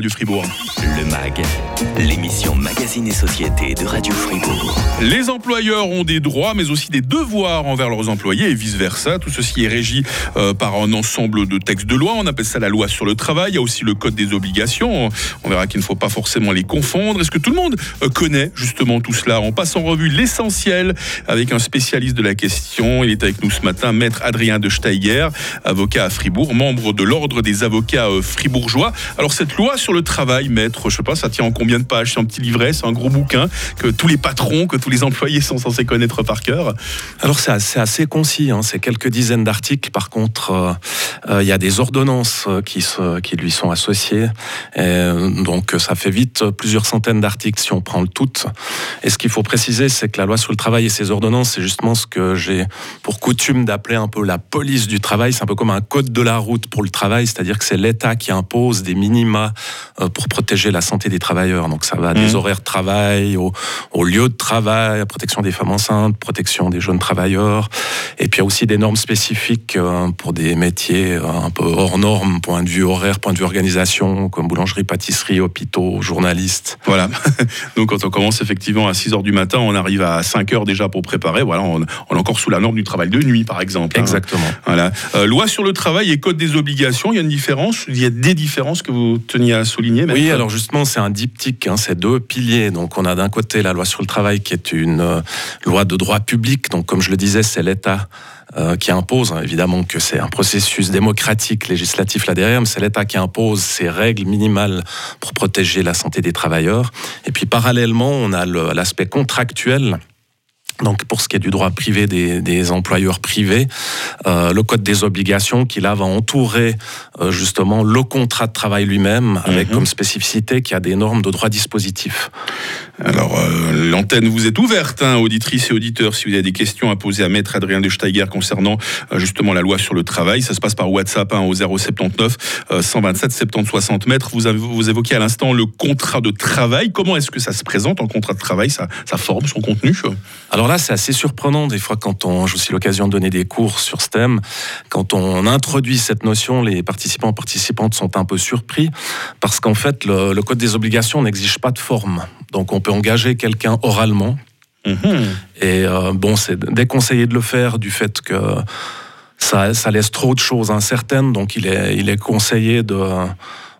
du Fribourg. Le MAG, l'émission Magazine et Société de Radio Fribourg. Les employeurs ont des droits mais aussi des devoirs envers leurs employés et vice-versa. Tout ceci est régi euh, par un ensemble de textes de loi. On appelle ça la loi sur le travail. Il y a aussi le code des obligations. On verra qu'il ne faut pas forcément les confondre. Est-ce que tout le monde euh, connaît justement tout cela? On passe en revue l'essentiel avec un spécialiste de la question. Il est avec nous ce matin, maître Adrien de Steiger, avocat à Fribourg, membre de l'ordre des avocats euh, fribourgeois. Alors cette loi sur le travail, maître, je sais pas, ça tient en combien de pages? C'est un petit livret, c'est un gros bouquin que tous les patrons, que tous les employés sont censés connaître par cœur Alors c'est assez, concis, hein. c'est quelques dizaines d'articles. Par contre, euh, euh, il y a des ordonnances euh, qui, qui lui sont associées. Donc ça fait vite plusieurs centaines d'articles si on prend le tout. Et ce qu'il faut préciser, c'est que la loi sur le travail et ses ordonnances, c'est justement ce que j'ai pour coutume d'appeler un peu la police du travail. C'est un peu comme un code de la route pour le travail, c'est-à-dire que c'est l'État qui impose des minima pour protéger la santé des travailleurs. Donc ça va des mmh. horaires de travail, au, au, lieu de travail, protection des femmes enceintes, protection des jeunes travailleurs. Et puis il y a aussi des normes spécifiques euh, pour des métiers euh, un peu hors normes, point de vue horaire, point de vue organisation, comme boulangerie, pâtisserie, hôpitaux, journalistes. Voilà. Donc quand on commence effectivement à 6 heures du matin, on arrive à 5 heures déjà pour préparer. Voilà, on, on est encore sous la norme du travail de nuit, par exemple. Hein. Exactement. Voilà. loi sur le travail et code des obligations. Il y a une différence. Il y a des différences que vous teniez à Oui, alors justement, c'est un diptyque, hein, c'est deux piliers. Donc on a d'un côté la loi sur le travail qui est une euh, loi de droit public. Donc comme je le disais, c'est l'État euh, qui impose, hein, évidemment que c'est un processus démocratique, législatif là derrière, mais c'est l'État qui impose ces règles minimales pour protéger la santé des travailleurs. Et puis parallèlement, on a l'aspect contractuel donc pour ce qui est du droit privé des, des employeurs privés, euh, le code des obligations qui là va entourer euh, justement le contrat de travail lui-même avec mhm. comme spécificité qu'il y a des normes de droit dispositif. Alors euh, l'antenne vous est ouverte, hein, auditrices et auditeurs, si vous avez des questions à poser à Maître Adrien de Steiger concernant euh, justement la loi sur le travail, ça se passe par WhatsApp hein, au 079 127 70 60 mètres. Vous, vous évoquez à l'instant le contrat de travail. Comment est-ce que ça se présente en contrat de travail, sa, forme, son contenu Alors là, c'est assez surprenant des fois quand on, j'ai aussi l'occasion de donner des cours sur ce thème, quand on introduit cette notion, les participants participantes sont un peu surpris parce qu'en fait, le, code des obligations n'exige pas de forme. Donc on engager quelqu'un oralement. Mhm. Et euh, bon, c'est déconseillé de le faire du fait que ça, ça laisse trop de choses incertaines. Donc il est, il est conseillé de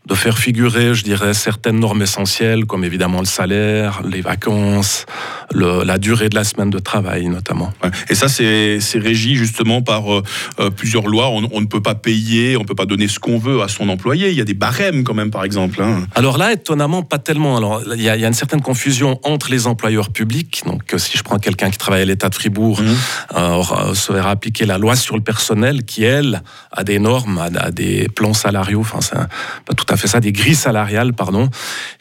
de faire figurer, je dirais, certaines normes essentielles, comme évidemment le salaire, les vacances, le, la durée de la semaine de travail notamment. Et ça, c'est régi justement par euh, euh, plusieurs lois. On, ne peut pas payer, on ne peut pas donner ce qu'on veut à son employé. Il y a des barèmes quand même, par exemple. Hein. Alors là, étonnamment, pas tellement. Alors il y, a, il y, a, une certaine confusion entre les employeurs publics. Donc si je prends quelqu'un qui travaille à l'État de Fribourg, mmh. euh, se verra appliquer la loi sur le personnel qui, elle, a des normes, a, des plans salariaux. Enfin, c'est pas tout à fait ça, des grilles salariales, pardon.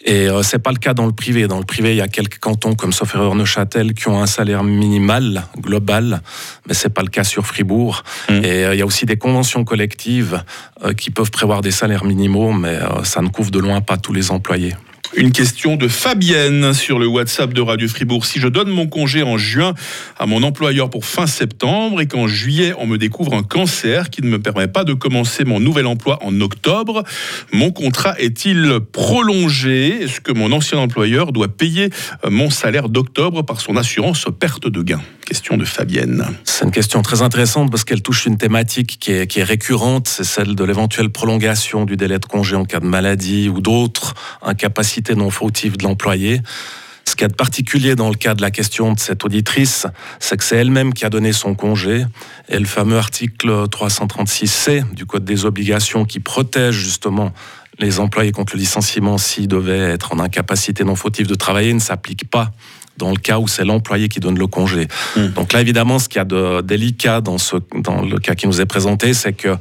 Et euh, c'est pas le cas dans le privé. Dans le privé, il y a quelques cantons comme sauf erreur Neuchâtel qui ont un salaire minimal global, mais c'est pas le cas sur Fribourg. Mmh. Et euh, il y a aussi des conventions collectives euh, qui peuvent prévoir des salaires minimaux, mais ça ne couvre de loin pas tous les employés. Une question de Fabienne sur le WhatsApp de Radio Fribourg. Si je donne mon congé en juin à mon employeur pour fin septembre et qu'en juillet on me découvre un cancer qui ne me permet pas de commencer mon nouvel emploi en octobre, mon contrat est-il prolongé? Est-ce que mon ancien employeur doit payer euh, mon salaire d'octobre par son assurance perte de gain Question de Fabienne. C'est une question très intéressante parce qu'elle touche une thématique qui est, qui est récurrente, c'est celle de l'éventuelle prolongation du délai de congé en cas de maladie ou d'autres incapacités non fautive de l'employé. Ce qui est particulier dans le cas de la question de cette auditrice, c'est que c'est elle-même qui a donné son congé. Et le fameux article 336C du Code des obligations qui protège justement les employés contre le licenciement s'ils devaient être en incapacité non fautive de travailler ne s'applique pas dans le cas où c'est l'employé qui donne le congé. Hmm. Donc là, évidemment, ce qu'il y a de délicat dans, ce, dans le cas qui nous est présenté, c'est que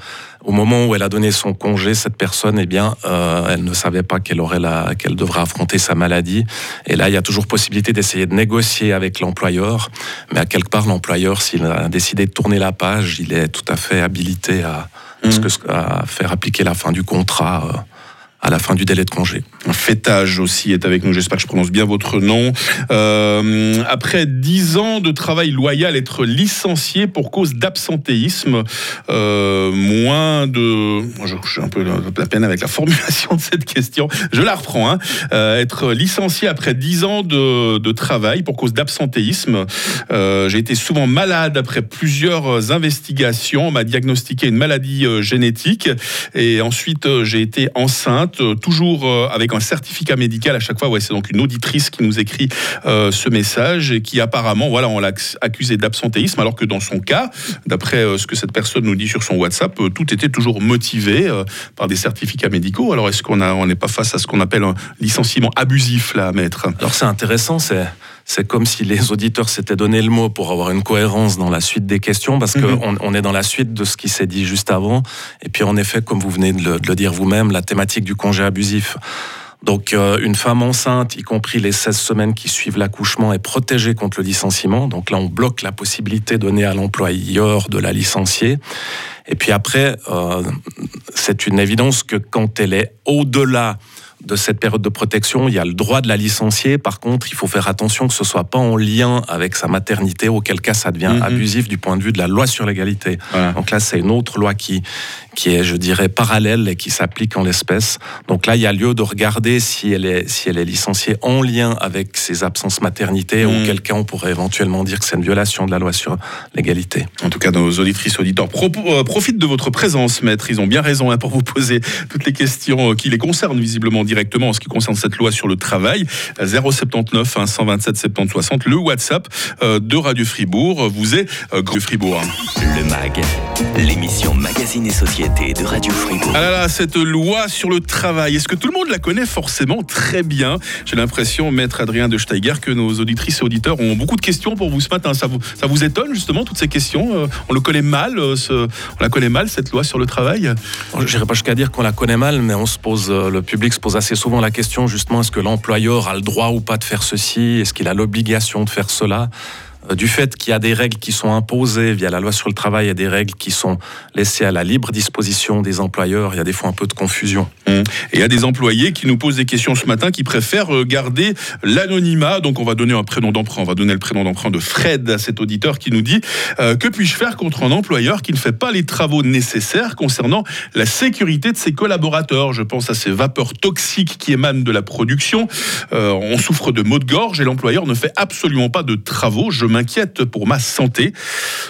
au moment où elle a donné son congé, cette personne, eh bien, euh, elle ne savait pas qu'elle aurait la, qu'elle devrait affronter sa maladie. Et là, il y a toujours possibilité d'essayer de négocier avec l'employeur. Mais à quelque part, l'employeur, s'il a décidé de tourner la page, il est tout à fait habilité à, hmm. à faire appliquer la fin du contrat. Euh, à la fin du délai de congé. Fêtage aussi est avec nous. J'espère que je prononce bien votre nom. après dix ans de travail loyal, être licencié pour cause d'absentéisme, moins de, je, suis un peu la peine avec la formulation de cette question. Je la reprends. Hein. être licencié après dix ans de, de travail pour cause d'absentéisme. J'ai été souvent malade après plusieurs investigations. On m'a diagnostiqué une maladie génétique et ensuite j'ai été enceinte, toujours avec un certificat médical à chaque fois. Ouais, c'est donc une auditrice qui nous écrit ce message et qui apparemment, voilà, on l'a accusé d'absentéisme, alors que dans son cas, d'après ce que cette personne nous dit sur son WhatsApp, tout était toujours motivé par des certificats médicaux. Alors est-ce qu'on n'est pas face à ce qu'on appelle un licenciement abusif là, maître? Alors c'est intéressant, c'est c'est comme si les auditeurs s'étaient donné le mot pour avoir une cohérence dans la suite des questions, parce qu'on mhm. on est dans la suite de ce qui s'est dit juste avant. Et puis en effet, comme vous venez de le, dire vous-même, la thématique du congé abusif. Donc euh, une femme enceinte, y compris les 16 semaines qui suivent l'accouchement, est protégée contre le licenciement. Donc là, on bloque la possibilité donnée à l'employeur de la licencier. Et puis après, euh, c'est une évidence que quand elle est au-delà de cette période de protection, il y a le droit de la licencier. Par contre, il faut faire attention que ce soit pas en lien avec sa maternité, auquel cas ça devient mhm. abusif du point de vue de la loi sur l'égalité. Donc là, c'est une autre loi qui, qui est, je dirais, parallèle et qui s'applique en l'espèce. Donc là, il y a lieu de regarder si elle est, si elle est licenciée en lien avec ses absences maternité, ou auquel cas on pourrait éventuellement dire que c'est une violation de la loi sur l'égalité. En tout cas, nos auditrices auditeurs euh, profitent de votre présence, maître. Ils ont bien raison hein, pour vous poser toutes les questions euh, qui les concernent visiblement directement en ce qui concerne cette loi sur le travail. 079 127 70 60, le WhatsApp euh, de Radio Fribourg vous est Grand Fribourg. Le MAG, l'émission Magazine et Société de Radio Fribourg. Ah là là, cette loi sur le travail, est-ce que tout le monde la connaît forcément très bien? J'ai l'impression, maître Adrien de Steiger, que nos auditrices et auditeurs ont beaucoup de questions pour vous ce matin. Ça vous, ça vous étonne justement toutes ces questions? Euh, On le connaît mal, euh, ce, on la connaît mal cette loi sur le travail? Je n'irai pas jusqu'à dire qu'on la connaît mal, mais on se pose, euh, le public se pose assez souvent la question justement est-ce que l'employeur a le droit ou pas de faire ceci? Est-ce qu'il a l'obligation de faire cela? Du fait qu'il y a des règles qui sont imposées via la loi sur le travail et des règles qui sont laissées à la libre disposition des employeurs, il y a des fois un peu de confusion. Mmh. Et il y a des employés qui nous posent des questions ce matin qui préfèrent euh, garder l'anonymat. Donc on va donner un prénom d'emprunt. On va donner le prénom d'emprunt de Fred à cet auditeur qui nous dit euh, que puis-je faire contre un employeur qui ne fait pas les travaux nécessaires concernant la sécurité de ses collaborateurs? Je pense à ces vapeurs toxiques qui émanent de la production. on souffre de maux de gorge et l'employeur ne fait absolument pas de travaux. Je m'inquiète pour ma santé.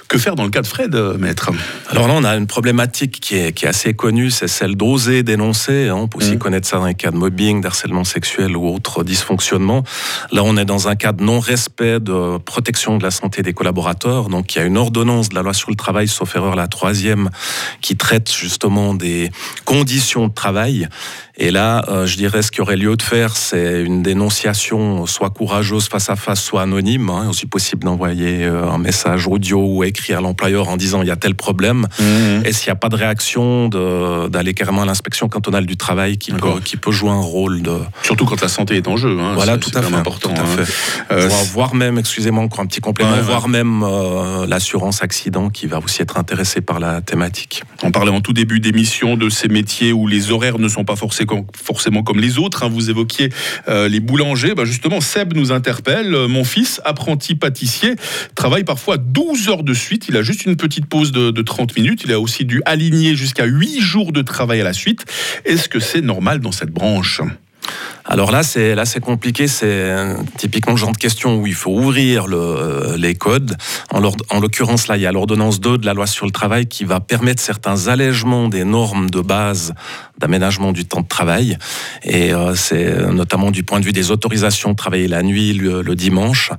Que faire dans le cas de Fred, euh, maître? Alors là, on a une problématique qui est, qui est assez connue, c'est celle d'oser dénoncer. Hein. On peut aussi mmh. connaître ça dans les cas de mobbing, d'harcèlement sexuel ou autres dysfonctionnements. Là, on est dans un cas de non-respect de protection de la santé des collaborateurs. Donc, il y a une ordonnance de la loi sur le travail, sauf erreur la troisième, qui traite justement des conditions de travail. Et là, euh, je dirais ce qu'il y aurait lieu de faire, c'est une dénonciation soit courageuse face à face, soit anonyme. Hein, aussi possible d'envoyer euh, un message audio ou écrit à l'employeur en disant il y a tel problème. Mmh. Et s'il n'y a pas de réaction, d'aller carrément à l'inspection cantonale du travail qui peut, qui peut jouer un rôle de. Surtout quand la santé est en jeu. Hein, voilà, tout à fait. Important. Tout à hein. fait. Euh, voire, même, excusez-moi encore un petit complément, voire même l'assurance accident qui va aussi être intéressée par la thématique. On parlait en tout début d'émission de ces métiers où les horaires ne sont pas forcément comme les autres. Hein. Vous évoquiez euh, les boulangers. Bah, justement, Seb nous interpelle. Euh, mon fils, apprenti pâtissier, travaille parfois 12 heures de suite. Il a juste une petite pause de, de 30 minutes. Il a aussi dû aligner jusqu'à 8 jours de travail à la suite. Est-ce que c'est normal dans cette branche? Alors là, c'est là c'est compliqué. C'est euh, typiquement le genre de question où il faut ouvrir euh, les codes. En, en l'occurrence, là, il y a l'ordonnance 2 de la loi sur le travail qui va permettre certains allègements des normes de base d'aménagement du temps de travail. Et euh, c'est notamment du point de vue des autorisations de travailler la nuit, le, dimanche.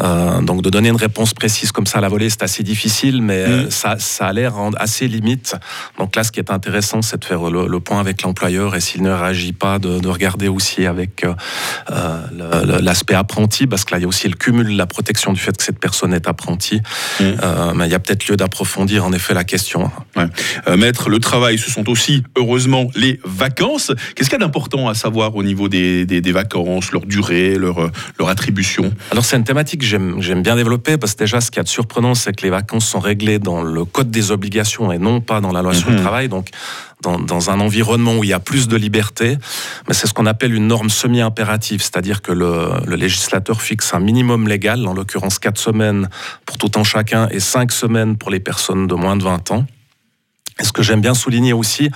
Euh, donc de donner une réponse précise comme ça à la volée, c'est assez difficile, mais mmh. ça, ça a l'air assez limite. Donc là, ce qui est intéressant, c'est de faire le, point avec l'employeur et s'il ne réagit pas, de, de regarder aussi avec euh, euh, l'aspect apprenti, parce que là, il y a aussi le cumul de la protection du fait que cette personne est apprentie. Mmh. Euh, mais il y a peut-être lieu d'approfondir en effet la question. Ouais. maître, le travail, ce sont aussi, heureusement, les vacances. Qu'est-ce qu'il y a d'important à savoir au niveau des, des, vacances, leur durée, leur, leur attribution? Alors c'est une thématique que j'aime bien développer parce que déjà ce qui est surprenant c'est que les vacances sont réglées dans le code des obligations et non pas dans la loi sur le mhm. travail. Donc dans, dans, un environnement où il y a plus de liberté, mais c'est ce qu'on appelle une norme semi-impérative, c'est-à-dire que le, le, législateur fixe un minimum légal, en l'occurrence 4 semaines pour tout un chacun et 5 semaines pour les personnes de moins de 20 ans. Et ce que j'aime bien souligner aussi,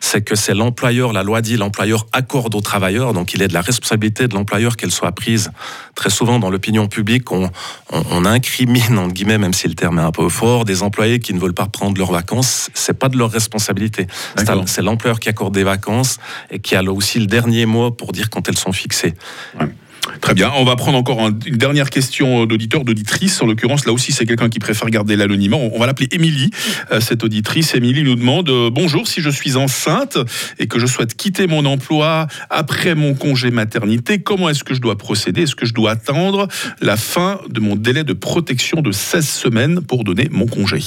c'est que c'est l'employeur, la loi dit, l'employeur accorde aux travailleurs, donc il est de la responsabilité de l'employeur qu'elle soit prise. Très souvent, dans l'opinion publique, on, on, incrimine, entre guillemets, même si le terme est un peu fort, des employés qui ne veulent pas prendre leurs vacances. C'est pas de leur responsabilité. C'est l'employeur qui accorde des vacances et qui a aussi le dernier mot pour dire quand elles sont fixées. Très bien. On va prendre encore une dernière question d'auditeur, d'auditrice. En l'occurrence, là aussi, c'est quelqu'un qui préfère garder l'anonymat. On va l'appeler Émilie, euh, cette auditrice. Émilie nous demande euh, Bonjour, si je suis enceinte et que je souhaite quitter mon emploi après mon congé maternité, comment est-ce que je dois procéder? Est-ce que je dois attendre la fin de mon délai de protection de 16 semaines pour donner mon congé?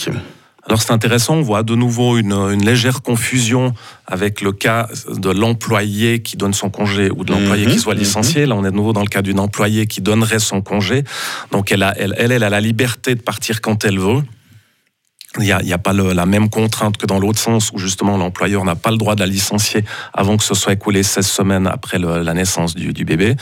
Alors c'est intéressant, on voit de nouveau une, légère confusion avec le cas de l'employé qui donne son congé ou de l'employé qui mhm, soit licencié. Mhm. Là, on est de nouveau dans le cas d'une employée qui donnerait son congé. Donc elle, a, elle, elle a la liberté de partir quand elle veut. Il n'y a, a, pas la même contrainte que dans l'autre sens où justement l'employeur n'a pas le droit de la licencier avant que ce soit écoulé 16 semaines après la naissance du, bébé.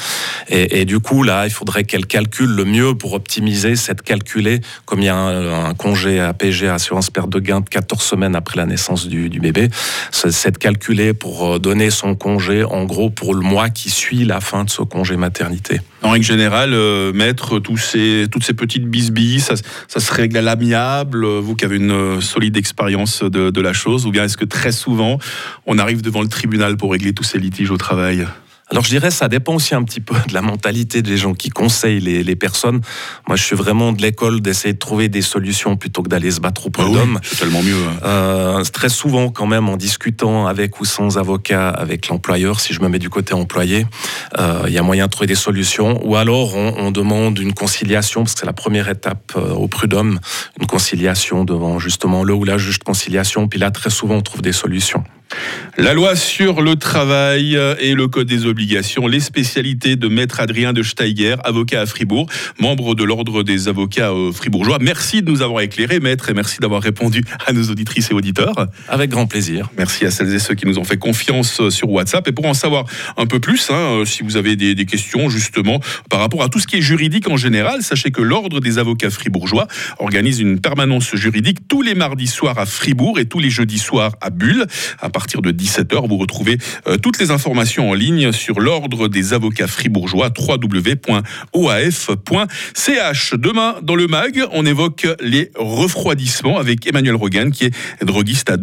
Et, du coup, là, il faudrait qu'elle calcule le mieux pour optimiser, c'est de calculer, comme il y a un, un congé APG, assurance perte de gain, de 14 semaines après la naissance du, du bébé, c'est de calculer pour euh, donner son congé, en gros, pour le mois qui suit la fin de ce congé maternité. En règle générale, euh, mettre toutes ces petites bisbilles, ça, ça se règle à l'amiable, vous qui avez une euh, solide expérience de la chose, ou bien est-ce que très souvent, on arrive devant le tribunal pour régler tous ces litiges au travail? Alors je dirais ça dépend aussi un petit peu de la mentalité des gens qui conseillent les, les personnes. Moi je suis vraiment de l'école d'essayer de trouver des solutions plutôt que d'aller se battre au prud'homme. Ah c'est tellement mieux. Hein. Euh, très souvent quand même en discutant avec ou sans avocat avec l'employeur, si je me mets du côté employé, euh, il y a moyen de trouver des solutions. Ou alors on, on demande une conciliation, parce que c'est la première étape euh, au prud'homme, une conciliation devant justement le ou la juge de conciliation. Puis là très souvent on trouve des solutions. La loi sur le travail et le code des obligations, les spécialités de maître Adrien de Steiger, avocat à Fribourg, membre de l'ordre des avocats euh, fribourgeois. Merci de nous avoir éclairés, maître, et merci d'avoir répondu à nos auditrices et auditeurs. Avec grand plaisir. Merci à celles et ceux qui nous ont fait confiance euh, sur WhatsApp. Et pour en savoir un peu plus, hein, euh, si vous avez des, des, questions justement par rapport à tout ce qui est juridique en général, sachez que l'ordre des avocats fribourgeois organise une permanence juridique tous les mardis soirs à Fribourg et tous les jeudis soirs à Bulle. À partir de 17h, vous retrouvez euh, toutes les informations en ligne sur l'ordre des avocats fribourgeois www.oaf.ch. Demain, dans le MAG, on évoque les refroidissements avec Emmanuel Rogan, qui est droguiste à